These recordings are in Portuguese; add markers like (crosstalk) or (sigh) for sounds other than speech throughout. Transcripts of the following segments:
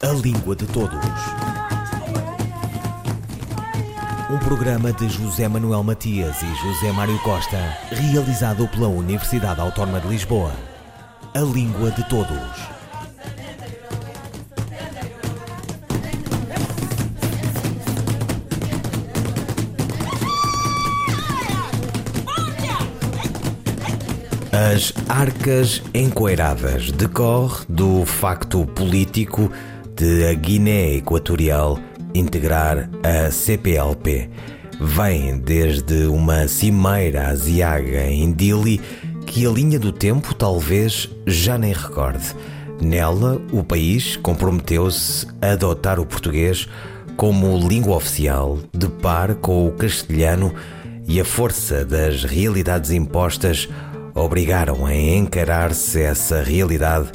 A Língua de Todos. Um programa de José Manuel Matias e José Mário Costa, realizado pela Universidade Autónoma de Lisboa. A Língua de Todos. As arcas encoeiradas decorre do facto político de a Guiné Equatorial integrar a CPLP. Vem desde uma cimeira asiaga em Dili que a linha do tempo talvez já nem recorde. Nela, o país comprometeu-se a adotar o português como língua oficial, de par com o castelhano e a força das realidades impostas obrigaram a encarar-se essa realidade,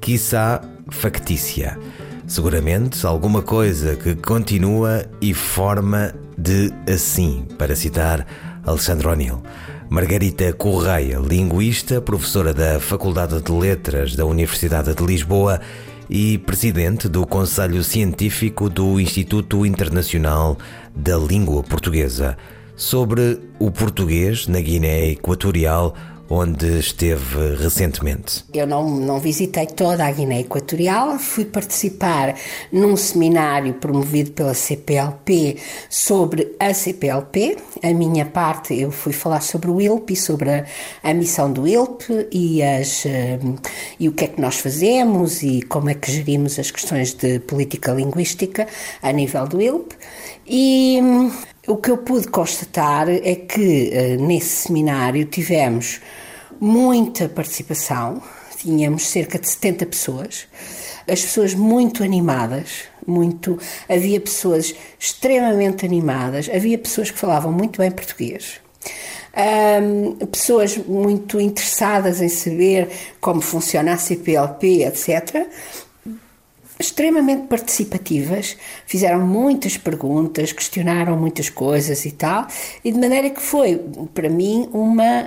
quiçá factícia. Seguramente alguma coisa que continua e forma de assim, para citar Alexandre O'Neill. Margarita Correia, linguista, professora da Faculdade de Letras da Universidade de Lisboa e presidente do Conselho Científico do Instituto Internacional da Língua Portuguesa, sobre o português na Guiné Equatorial onde esteve recentemente. Eu não, não visitei toda a Guiné Equatorial, fui participar num seminário promovido pela CPLP sobre a CPLP. A minha parte, eu fui falar sobre o ILP e sobre a, a missão do ILP e, as, uh, e o que é que nós fazemos e como é que gerimos as questões de política linguística a nível do ILP. E hum, o que eu pude constatar é que uh, nesse seminário tivemos muita participação, tínhamos cerca de 70 pessoas, as pessoas muito animadas, muito, havia pessoas extremamente animadas, havia pessoas que falavam muito bem português. Um, pessoas muito interessadas em saber como funciona a CPLP, etc extremamente participativas, fizeram muitas perguntas, questionaram muitas coisas e tal, e de maneira que foi, para mim, uma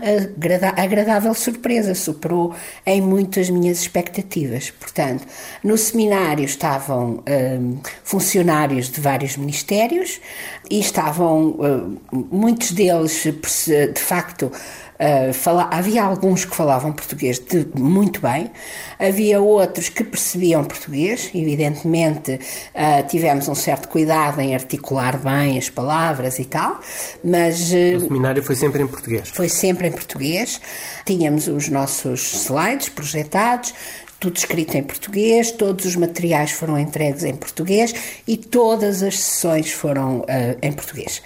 agradável surpresa, superou em muito as minhas expectativas. Portanto, no seminário estavam hum, funcionários de vários ministérios e estavam, hum, muitos deles, de facto, Uh, fala, havia alguns que falavam português de, muito bem, havia outros que percebiam português, evidentemente uh, tivemos um certo cuidado em articular bem as palavras e tal, mas. Uh, o seminário foi sempre em português? Foi sempre em português, tínhamos os nossos slides projetados, tudo escrito em português, todos os materiais foram entregues em português e todas as sessões foram uh, em português.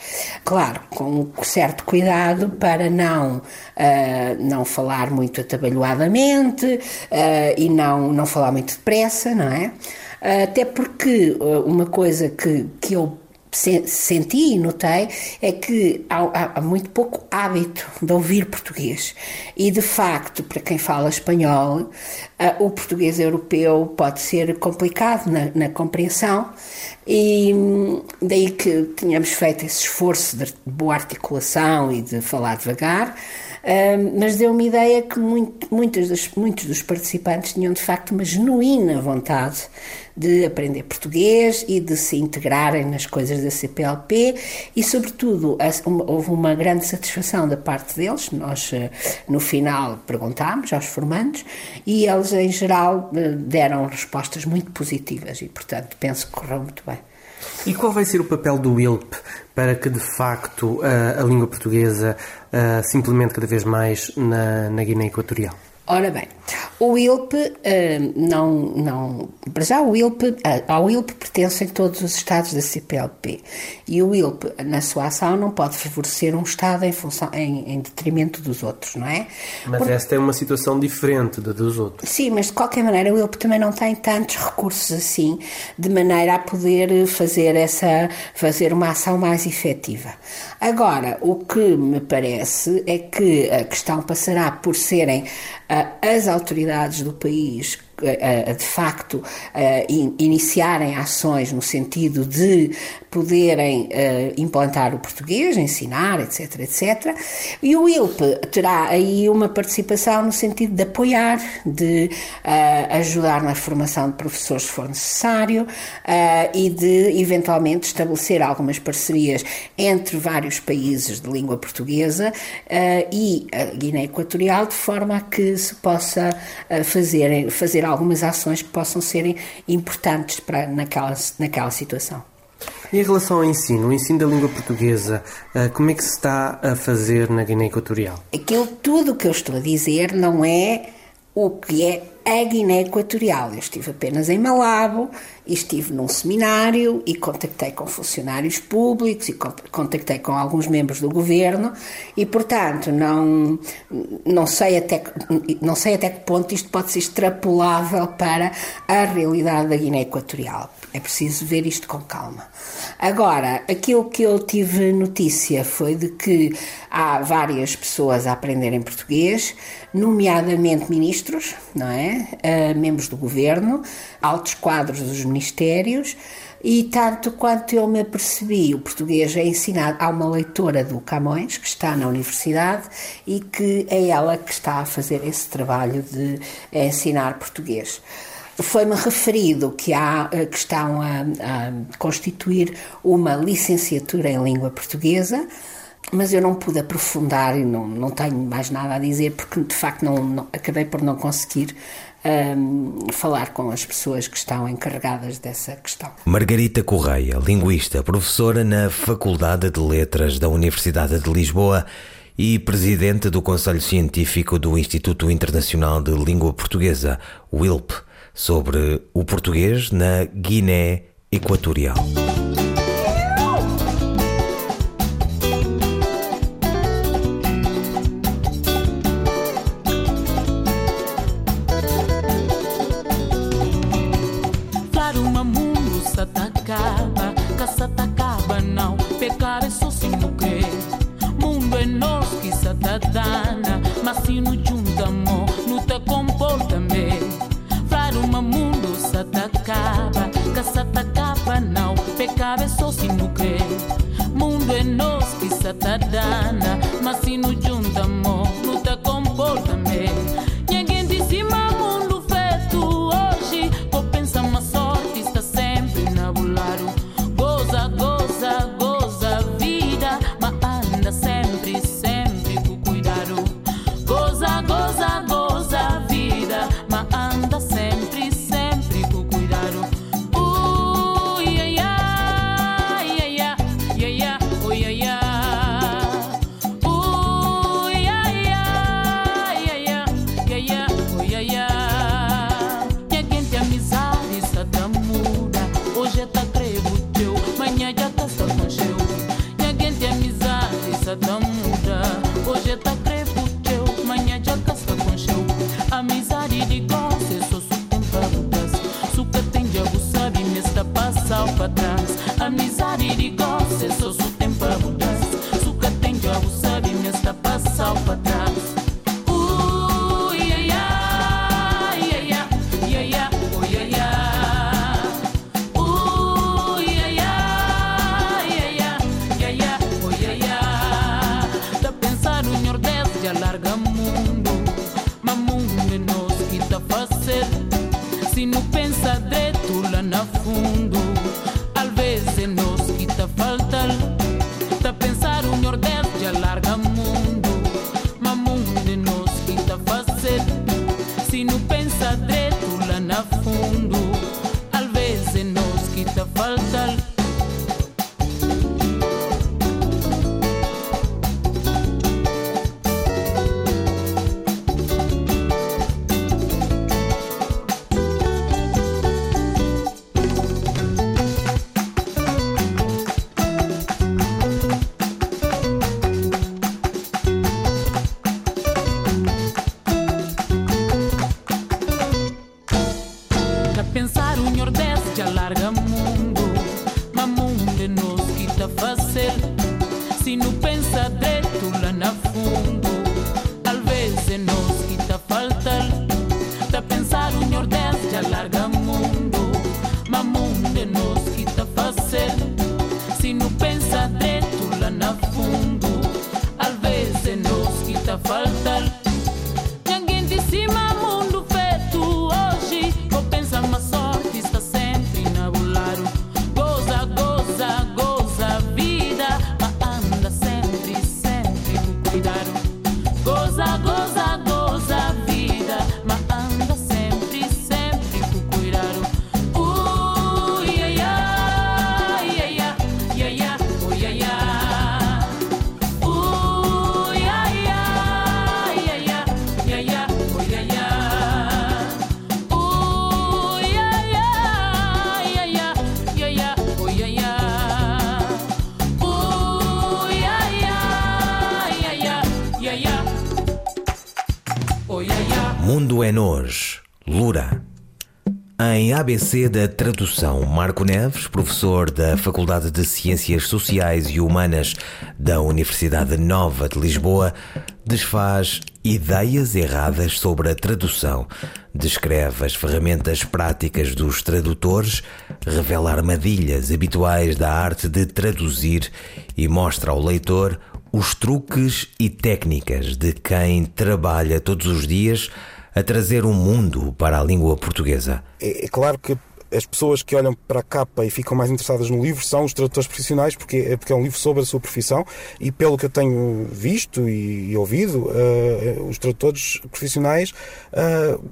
Claro, com certo cuidado para não, uh, não falar muito atabalhoadamente uh, e não, não falar muito depressa, não é? Até porque uma coisa que, que eu senti e notei é que há, há, muito pouco hábito de ouvir português. E, de facto, para quem fala espanhol, uh, o português europeu pode ser complicado na, na compreensão, e hum, daí que tínhamos feito esse esforço de boa articulação e de falar devagar mas deu-me ideia que muito, muitos, dos, participantes tinham de facto uma genuína vontade de aprender português e de se integrarem nas coisas da CPLP e, sobretudo, houve uma grande satisfação da parte deles. Nós, eh, no final, perguntámos aos formandos e eles, em geral, eh, deram respostas muito positivas e, portanto, penso que correu muito bem. E qual vai ser o papel do ILP para que, de facto, a, a língua portuguesa se implemente cada vez mais na, na Guiné Equatorial? Ora bem, o ILP uh, não, não. Para já, o ILP, uh, ao ILP pertencem todos os Estados da CPLP. E o ILP, na sua ação, não pode favorecer um Estado em, função, em, em detrimento dos outros, não é? Mas Porque, esta é uma situação diferente da dos outros. Sim, mas de qualquer maneira, o ILP também não tem tantos recursos assim, de maneira a poder fazer, essa, fazer uma ação mais efetiva. Agora, o que me parece é que a questão passará por serem as autoridades do país de facto iniciarem ações no sentido de poderem implantar o português, ensinar, etc, etc. E o ILP terá aí uma participação no sentido de apoiar, de ajudar na formação de professores se for necessário e de eventualmente estabelecer algumas parcerias entre vários países de língua portuguesa e a Guiné Equatorial de forma a que se possa fazer, fazer algumas ações que possam ser importantes para, naquela, naquela situação. E em relação ao ensino, o ensino da língua portuguesa, eh, como é que se está a fazer na Guiné Equatorial? Aquilo tudo que eu estou a dizer não é o que é a Guiné Equatorial. Eu estive apenas em Malabo e estive num seminário e contactei com funcionários públicos e contactei com alguns membros do governo e, portanto, não, não, sei até, não sei até que ponto isto pode ser extrapolável para a realidade da Guiné Equatorial. É preciso ver isto com calma. Agora, aquilo que eu tive notícia foi de que há várias pessoas a aprenderem português, nomeadamente ministros, não é? Uh, membros do governo, altos quadros dos ministérios, e tanto quanto eu me apercebi, o português é ensinado. Há uma leitora do Camões que está na universidade e que é ela que está a fazer esse trabalho de ensinar português. Foi-me referido que, há, eh, que estão a, a constituir uma licenciatura em língua portuguesa, mas eu não pude aprofundar e não, não tenho mais nada a dizer porque de facto não, não acabei por não conseguir um, falar com as pessoas que estão encarregadas dessa questão. Margarita Correia, linguista, professora na Faculdade de Letras da Universidade de Lisboa e presidente do Conselho Científico do Instituto Internacional de Língua Portuguesa, WILP sobre o português na Guiné Equatorial. Pericó cessou seu tempo. pensa dretul la nafundul pensar o Nordeste é Nós, Lura. Em ABC da Tradução, Marco Neves, professor da Faculdade de Ciências Sociais e Humanas da Universidade Nova de Lisboa, desfaz ideias erradas sobre a tradução, descreve as ferramentas práticas dos tradutores, revela armadilhas habituais da arte de traduzir e mostra ao leitor os truques e técnicas de quem trabalha todos os dias a trazer um mundo para a língua portuguesa. É, é claro que as pessoas que olham para a capa e ficam mais interessadas no livro são os tradutores profissionais, porque é, porque é um livro sobre a sua profissão e, pelo que eu tenho visto e, e ouvido, uh, os tradutores profissionais. Uh,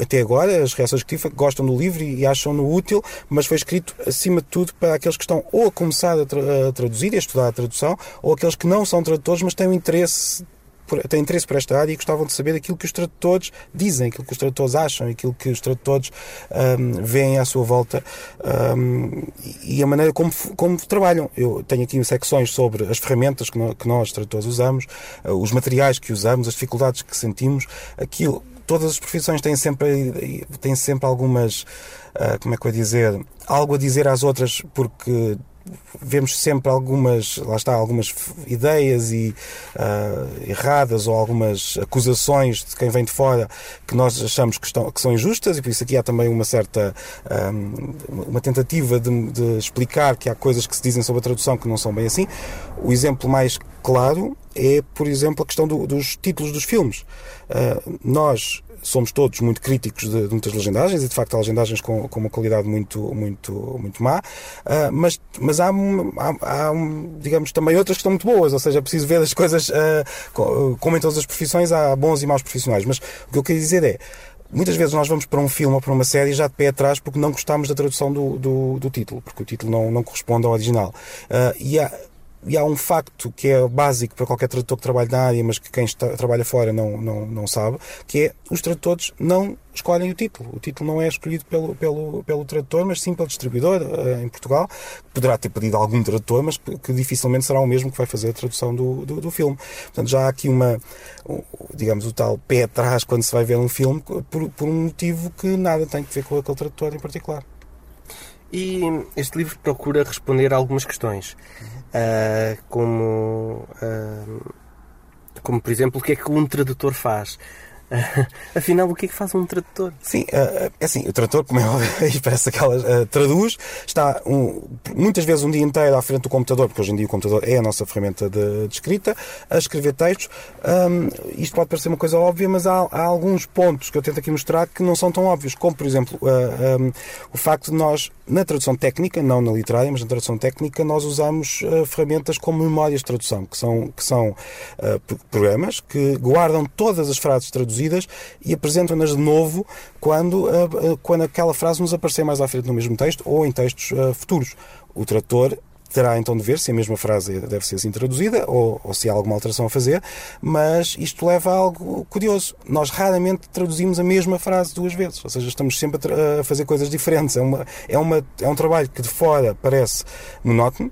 até agora, as reações que tive gostam do livro e acham-no útil, mas foi escrito, acima de tudo, para aqueles que estão ou a começar a, tra a traduzir e a estudar a tradução, ou aqueles que não são tradutores, mas têm um interesse por, têm interesse por esta área e gostavam de saber aquilo que os tradutores dizem, aquilo que os tradutores acham, aquilo que os tradutores um, veem à sua volta um, e a maneira como, como trabalham. Eu tenho aqui secções sobre as ferramentas que nós, que nós tradutores, usamos, uh, os materiais que usamos, as dificuldades que sentimos, aquilo. Todas as profissões têm sempre, têm sempre algumas, uh, como é que eu ia dizer, algo a dizer às outras porque vemos sempre algumas, lá está, algumas ideias e, uh, erradas ou algumas acusações de quem vem de fora que nós achamos que, estão, que são injustas e por isso aqui há também uma certa um, ah, uma tentativa de, de explicar que há coisas que se dizem sobre a tradução que não são bem assim. O exemplo mais claro é, por exemplo, a questão do, dos títulos dos filmes. Uh, nós somos todos muito críticos de, de, muitas legendagens e de facto há legendagens com, com uma qualidade muito, muito, muito má, uh, mas, mas há, há, há, digamos, também outras que estão muito boas, ou seja, é preciso ver as coisas, uh, como em todas as profissões, há bons e maus profissionais. Mas o que eu queria dizer é, Muitas vezes nós vamos para um filme ou para uma série já de pé atrás porque não gostamos da tradução do, do, do título, porque o título não, não corresponde ao original. Uh, e há, e há um facto que é básico para qualquer tradutor que trabalhe na área, mas que quem está, trabalha fora não, não, não sabe, que é os tradutores não escolhem o título. O título não é escolhido pelo, pelo, pelo tradutor, mas sim pelo distribuidor uh, em Portugal. Poderá ter pedido algum tradutor, mas que, que, dificilmente será o mesmo que vai fazer a tradução do, do, do, filme. Portanto, já há aqui uma, digamos, o tal pé atrás quando se vai ver um filme por, por um motivo que nada tem a ver com aquele tradutor em particular. E este livro procura responder a algumas questões, uh, como, uh, como por exemplo, o que é que um tradutor faz? Afinal, o que é que faz um tradutor? Sim, é assim, o tradutor, como é óbvio, (laughs) parece aquelas, traduz, está um, muitas vezes um dia inteiro à frente do computador, porque hoje em dia o computador é a nossa ferramenta de, de escrita, a escrever textos. Um, isto pode parecer uma coisa óbvia, mas há, há, alguns pontos que eu tento aqui mostrar que não são tão óbvios, como, por exemplo, uh, um, o facto de nós, na tradução técnica, não na literária, mas na tradução técnica, nós usamos uh, ferramentas como memórias de tradução, que são, que são programas que guardam todas as frases traduzidas e apresentam-nas de novo quando, eh, quando aquela frase nos aparecer mais à frente no mesmo texto ou em textos futuros. O tradutor terá então de ver se a mesma frase deve ser assim traduzida ou, ou, se há alguma alteração a fazer, mas isto leva a algo curioso. Nós raramente traduzimos a mesma frase duas vezes, ou seja, estamos sempre a, a fazer coisas diferentes. É, uma, é, uma, é um trabalho que de fora parece monótono,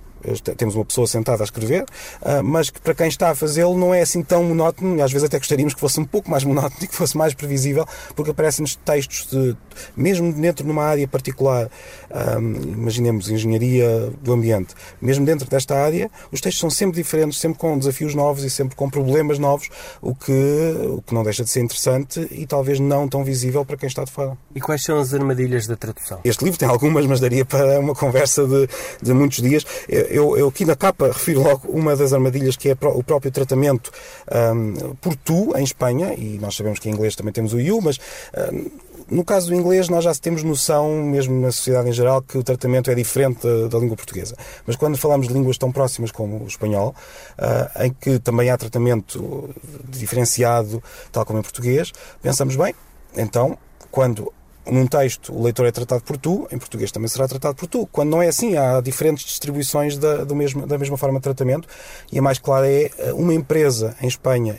temos uma pessoa sentada a escrever, ah, mas que para quem está a fazê-lo não é assim tão monótono, e às vezes até gostaríamos que fosse um pouco mais monótono (laughs) e que fosse mais previsível, porque aparecem-nos textos de, mesmo dentro de uma área particular, ah, imaginemos engenharia do ambiente, mesmo dentro desta área, os textos são sempre diferentes, sempre com desafios novos e sempre com problemas novos, o que, o que não deixa de ser interessante e talvez não tão visível para quem está de fora. E quais são as armadilhas da tradução? Este livro tem algumas, mas daria para uma conversa de, de muitos dias eu, eu aqui na capa refiro logo uma das armadilhas que é o próprio tratamento um, por tu em Espanha, e nós sabemos que em inglês também temos o you, mas um, no caso do inglês, nós já temos noção, mesmo na sociedade em geral, que o tratamento é diferente da, língua portuguesa. Mas quando falamos de línguas tão próximas como o espanhol, uh, em que também há tratamento diferenciado, tal como em português, pensamos bem, então, quando num texto o leitor é tratado por tu, em português também será tratado por tu. Quando não é assim, há diferentes distribuições da, do mesmo, da mesma forma de tratamento e a mais clara é eh, uma empresa em Espanha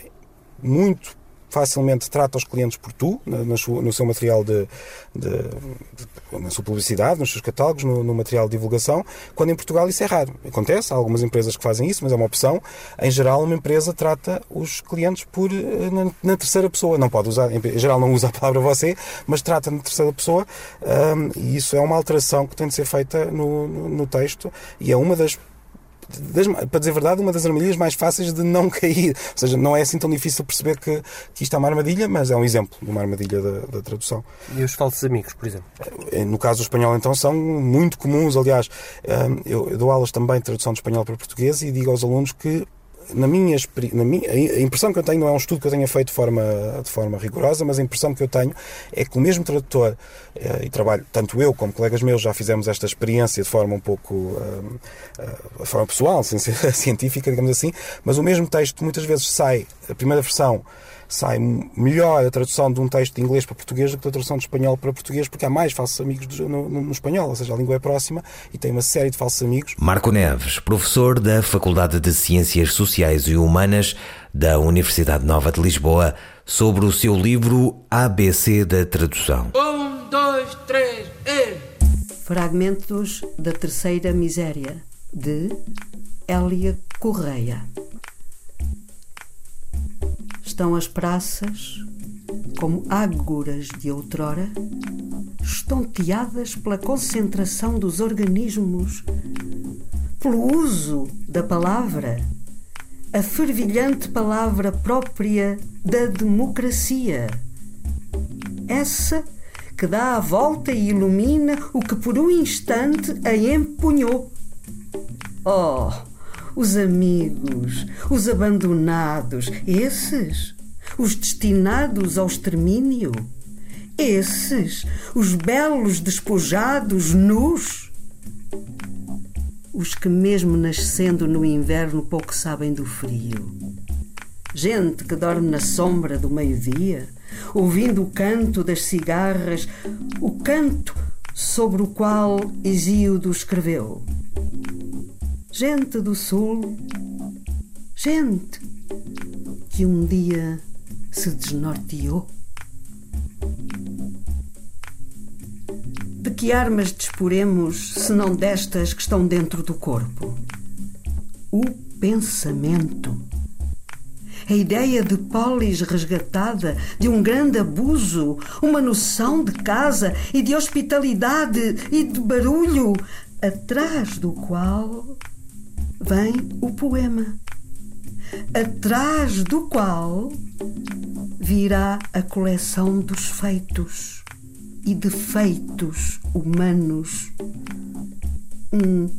muito facilmente trata os clientes por tu, no seu material de, de, de, na sua publicidade, nos seus catálogos, no, no, material de divulgação, quando em Portugal isso é raro. Acontece, há algumas empresas que fazem isso, mas é uma opção. Em geral, uma empresa trata os clientes por eh, na, na terceira pessoa. Não pode usar, em geral não usa a palavra você, mas trata na terceira pessoa e isso é uma alteração que tem de ser feita no, no, no texto e é uma das das, para dizer a verdade, uma das armadilhas mais fáceis de não cair. Ou seja, não é assim tão difícil perceber que, que isto é uma armadilha, mas é um exemplo de uma armadilha da, da tradução. E os falsos amigos, por exemplo? Eh, no caso do espanhol, então, são muito comuns. Aliás, eh, eu dou aulas também de tradução de espanhol para português e digo aos alunos que na minha, na minha, a impressão que eu tenho não é um estudo que eu tenha feito de forma, de forma rigorosa, mas a impressão que eu tenho é que o mesmo tradutor, eh, e trabalho, tanto eu como colegas meus já fizemos esta experiência de forma um pouco, uh, uh, de forma pessoal, (laughs) científica, digamos assim, mas o mesmo texto muitas vezes sai, a primeira versão sai melhor a tradução de um texto de inglês para português do que a tradução de espanhol para português, porque há mais falsos amigos no, no, no, espanhol, ou seja, a língua é próxima e tem uma série de falsos amigos. Marco Neves, professor da Faculdade de Ciências Sociais e Humanas da Universidade Nova de Lisboa, sobre o seu livro ABC da Tradução. Um, dois, três, e... Fragmentos da Terceira Miséria, de Hélia Correia estão as praças, como ágoras de outrora, estonteadas pela concentração dos organismos, pelo uso da palavra, a fervilhante palavra própria da democracia. Essa que dá a volta e ilumina o que por um instante a empunhou. Oh, os amigos, os abandonados, esses, os destinados ao extermínio, esses, os belos despojados, nus, os que, mesmo nascendo no inverno, pouco sabem do frio. Gente que dorme na sombra do meio-dia, ouvindo o canto das cigarras, o canto sobre o qual Isíodo escreveu gente do Sul, gente que um dia se desnorteou. De que armas disporemos se não destas que estão dentro do corpo? O pensamento. A ideia de polis resgatada, de um grande abuso, uma noção de casa e de hospitalidade e de barulho, atrás do qual vem o poema, atrás do qual virá a coleção dos feitos e defeitos humanos. Um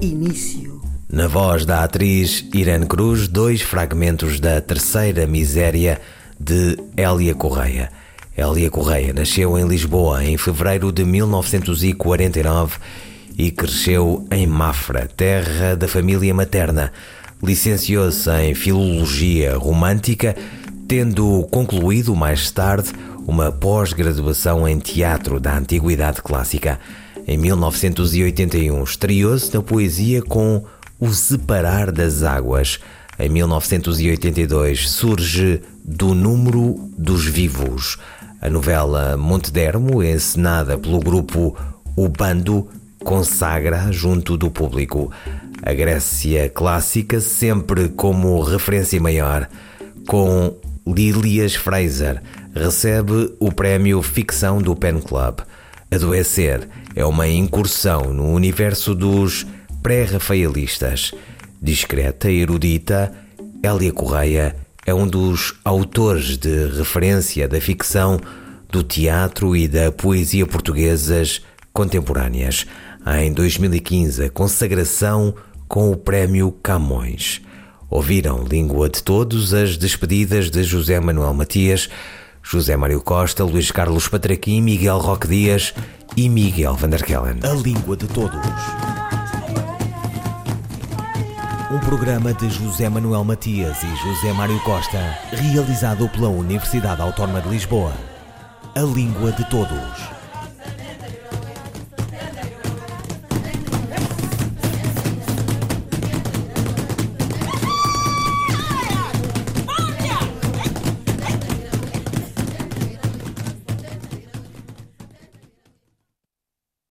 início. Na voz da atriz Irene Cruz, dois fragmentos da terceira miséria de Hélia Correia. Hélia Correia nasceu em Lisboa em fevereiro de 1949 e cresceu em Mafra, terra da família materna. Licenciou-se em Filologia Romântica, tendo concluído mais tarde uma pós-graduação em Teatro da Antiguidade Clássica. Em 1981, estreou-se na poesia com O Separar das Águas. Em 1982, surge Do Número dos Vivos. A novela Montedermo, encenada pelo grupo O Bando, consagra junto do público. A Grécia clássica sempre como referência maior, com Lilias Fraser, recebe o prémio Ficção do Pen Club. Adoecer é uma incursão no universo dos pré-rafaelistas. Discreta e erudita, Hélia Correia é um dos autores de referência da ficção, do teatro e da poesia portuguesas contemporâneas em 2015 a consagração com o Prémio Camões. Ouviram Língua de Todos as despedidas de José Manuel Matias, José Mário Costa, Luís Carlos Patraquim, Miguel Roque Dias e Miguel Vanderkellen. A Língua de Todos. Um programa de José Manuel Matias e José Mário Costa, realizado pela Universidade Autónoma de Lisboa. A Língua de Todos.